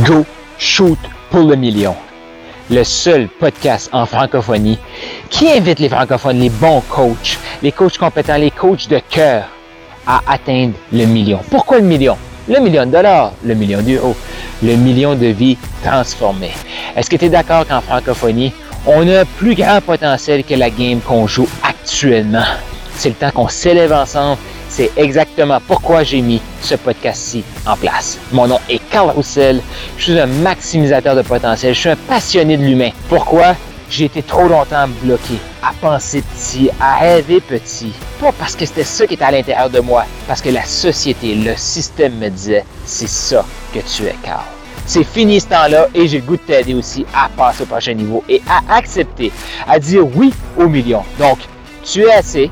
Go Shoot pour le million. Le seul podcast en francophonie qui invite les francophones, les bons coachs, les coachs compétents, les coachs de cœur à atteindre le million. Pourquoi le million? Le million de dollars, le million d'euros, le million de vies transformées. Est-ce que tu es d'accord qu'en francophonie, on a un plus grand potentiel que la game qu'on joue actuellement? C'est le temps qu'on s'élève ensemble c'est exactement pourquoi j'ai mis ce podcast-ci en place. Mon nom est Carl Roussel. Je suis un maximisateur de potentiel. Je suis un passionné de l'humain. Pourquoi? J'ai été trop longtemps bloqué à penser petit, à rêver petit. Pas parce que c'était ça qui était à l'intérieur de moi, parce que la société, le système me disait, c'est ça que tu es, Carl. C'est fini ce temps-là et j'ai le goût de t'aider aussi à passer au prochain niveau et à accepter, à dire oui au million. Donc, tu es assez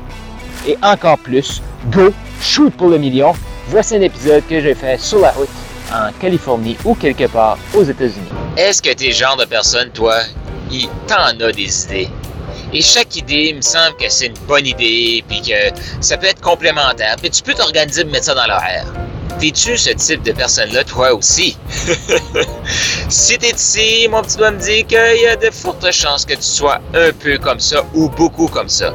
et encore plus Go, shoot pour le million. Voici un épisode que j'ai fait sur la route en Californie ou quelque part aux États-Unis. Est-ce que tu es le genre de personne, toi, qui t'en a des idées? Et chaque idée, il me semble que c'est une bonne idée, puis que ça peut être complémentaire, puis tu peux t'organiser de mettre ça dans l'horaire. T'es-tu ce type de personne-là, toi aussi? si t'es ici, mon petit doigt me dit qu'il y a de fortes chances que tu sois un peu comme ça ou beaucoup comme ça.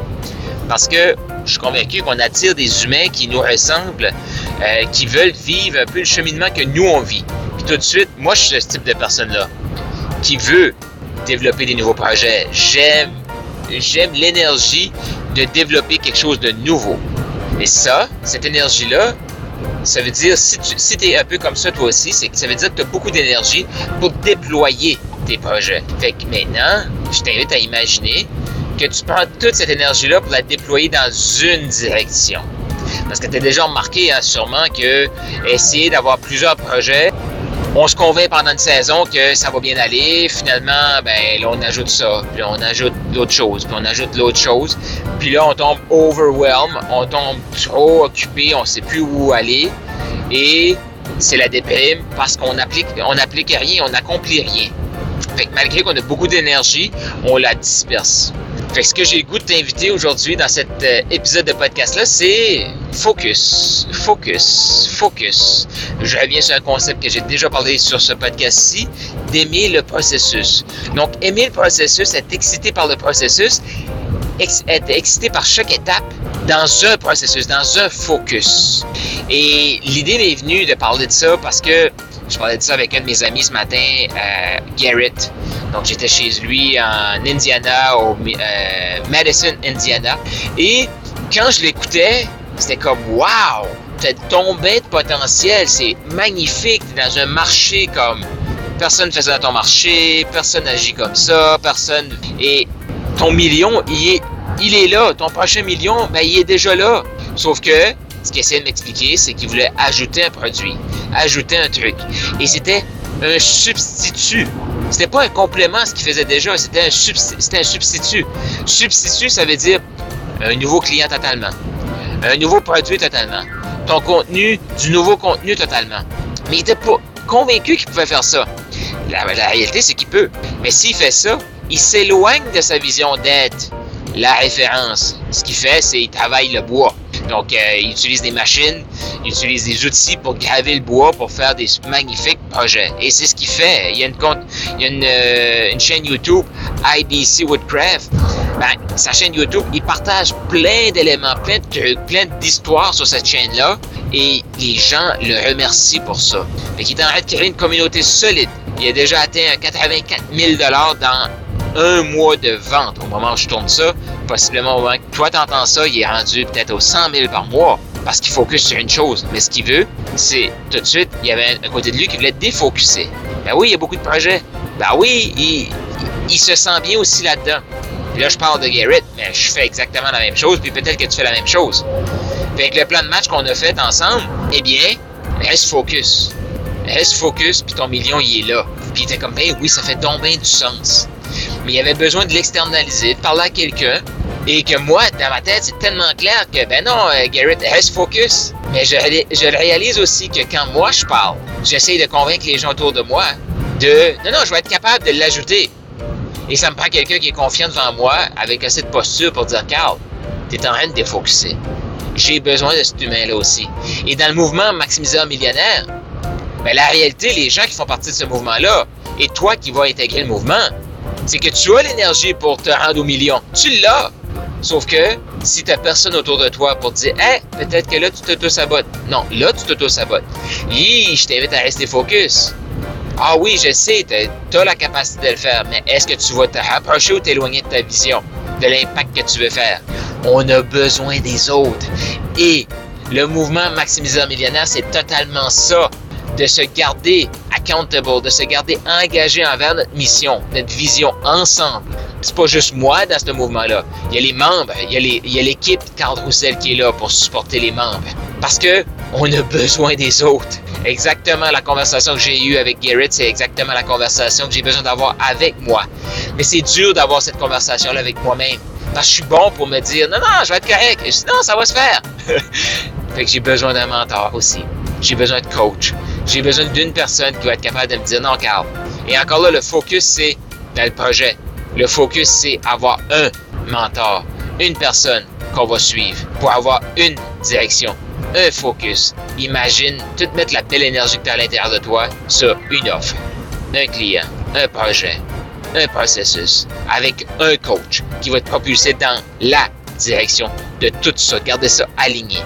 Parce que je suis convaincu qu'on attire des humains qui nous ressemblent, euh, qui veulent vivre un peu le cheminement que nous on vit. Puis tout de suite, moi je suis ce type de personne-là qui veut développer des nouveaux projets. J'aime, j'aime l'énergie de développer quelque chose de nouveau. Et ça, cette énergie-là, ça veut dire, si tu si es un peu comme ça toi aussi, c'est ça veut dire que tu as beaucoup d'énergie pour déployer tes projets. Fait que maintenant, je t'invite à imaginer que tu prends toute cette énergie-là pour la déployer dans une direction. Parce que tu as déjà remarqué hein, sûrement que essayer d'avoir plusieurs projets, on se convainc pendant une saison que ça va bien aller. Finalement, ben là, on ajoute ça, puis on ajoute d'autres choses, puis on ajoute l'autre chose. Puis là, on tombe overwhelmed, on tombe trop occupé, on sait plus où aller. Et c'est la déprime parce qu'on applique, on applique rien, on n'accomplit rien. Fait que malgré qu'on a beaucoup d'énergie, on la disperse. Fait que ce que j'ai le goût de t'inviter aujourd'hui dans cet euh, épisode de podcast-là, c'est focus, focus, focus. Je reviens sur un concept que j'ai déjà parlé sur ce podcast-ci, d'aimer le processus. Donc, aimer le processus, être excité par le processus, être excité par chaque étape dans un processus, dans un focus. Et l'idée m'est venue de parler de ça parce que je parlais de ça avec un de mes amis ce matin, euh, Garrett. Donc, j'étais chez lui en Indiana, au euh, Madison, Indiana. Et quand je l'écoutais, c'était comme Wow! T'as tombé de potentiel, c'est magnifique. Dans un marché comme personne ne faisait dans ton marché, personne n'agit comme ça, personne. Et ton million, il est, il est là. Ton prochain million, ben, il est déjà là. Sauf que ce qu'il essayait de m'expliquer, c'est qu'il voulait ajouter un produit, ajouter un truc. Et c'était un substitut. C'était pas un complément à ce qu'il faisait déjà, c'était un, un substitut. Substitut, ça veut dire un nouveau client totalement, un nouveau produit totalement, ton contenu, du nouveau contenu totalement. Mais il était pas convaincu qu'il pouvait faire ça. La, la réalité, c'est qu'il peut. Mais s'il fait ça, il s'éloigne de sa vision d'être la référence. Ce qu'il fait, c'est qu'il travaille le bois. Donc, euh, il utilise des machines, il utilise des outils pour graver le bois, pour faire des magnifiques projets. Et c'est ce qu'il fait. Il y a une, compte, euh, une chaîne YouTube, IDC Woodcraft. Ben, sa chaîne YouTube, il partage plein d'éléments, plein de plein d'histoires sur cette chaîne-là. Et les gens le remercient pour ça. Fait qu'il est en train de créer une communauté solide. Il a déjà atteint 84 000 dans un mois de vente au moment où je tourne ça. Possiblement au moment que toi t'entends ça, il est rendu peut-être aux 100 000 par mois parce qu'il focus sur une chose. Mais ce qu'il veut, c'est tout de suite, il y avait un côté de lui qui voulait défocuser. Ben oui, il y a beaucoup de projets. Ben oui, il se sent bien aussi là-dedans. Puis là, je parle de Garrett, mais je fais exactement la même chose, puis peut-être que tu fais la même chose. Puis avec le plan de match qu'on a fait ensemble, eh bien, reste focus. Reste focus, puis ton million, il est là. Puis il était comme, ben oui, ça fait donc bien du sens mais il avait besoin de l'externaliser, de parler à quelqu'un. Et que moi, dans ma tête, c'est tellement clair que, ben non, euh, Garrett, reste focus. Mais je, je réalise aussi que quand moi je parle, j'essaie de convaincre les gens autour de moi de, non, non, je vais être capable de l'ajouter. Et ça me prend quelqu'un qui est confiant devant moi, avec assez de posture pour dire, Carl, t'es en train de défocuser. J'ai besoin de cet humain-là aussi. Et dans le mouvement Maximiseur millionnaire, Mais la réalité, les gens qui font partie de ce mouvement-là, et toi qui vas intégrer le mouvement, c'est que tu as l'énergie pour te rendre au million. Tu l'as. Sauf que si tu personne autour de toi pour te dire, hey, peut-être que là, tu t'auto-sabotes. Non, là, tu t'auto-sabotes. je t'invite à rester focus. Ah oui, je sais, tu as la capacité de le faire, mais est-ce que tu vas te rapprocher ou t'éloigner de ta vision, de l'impact que tu veux faire? On a besoin des autres. Et le mouvement Maximiseur Millionnaire, c'est totalement ça de se garder accountable, de se garder engagé envers notre mission, notre vision ensemble. C'est pas juste moi dans ce mouvement-là. Il y a les membres, il y a l'équipe Carl Roussel qui est là pour supporter les membres. Parce que on a besoin des autres. Exactement la conversation que j'ai eue avec Garrett, c'est exactement la conversation que j'ai besoin d'avoir avec moi. Mais c'est dur d'avoir cette conversation-là avec moi-même. Parce que je suis bon pour me dire, non, non, je vais être correct. Et je dis, non, ça va se faire. fait que j'ai besoin d'un mentor aussi. J'ai besoin de coach. J'ai besoin d'une personne qui va être capable de me dire non, Carl. Et encore là, le focus, c'est dans le projet. Le focus, c'est avoir un mentor, une personne qu'on va suivre pour avoir une direction, un focus. Imagine tout mettre la belle énergie que tu as à l'intérieur de toi sur une offre, un client, un projet, un processus, avec un coach qui va te propulser dans la direction de tout ça. Gardez ça aligné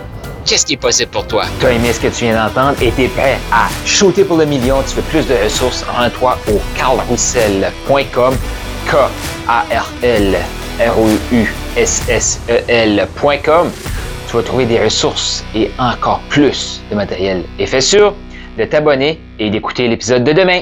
qu'est-ce qui est possible pour toi? Tu as aimé ce que tu viens d'entendre et tu es prêt à shooter pour le million. Tu veux plus de ressources? En toi au carlroussel.com. K-A-R-L R-O-U-S-S-E-L.com. Tu vas trouver des ressources et encore plus de matériel. Et fais sûr de t'abonner et d'écouter l'épisode de demain.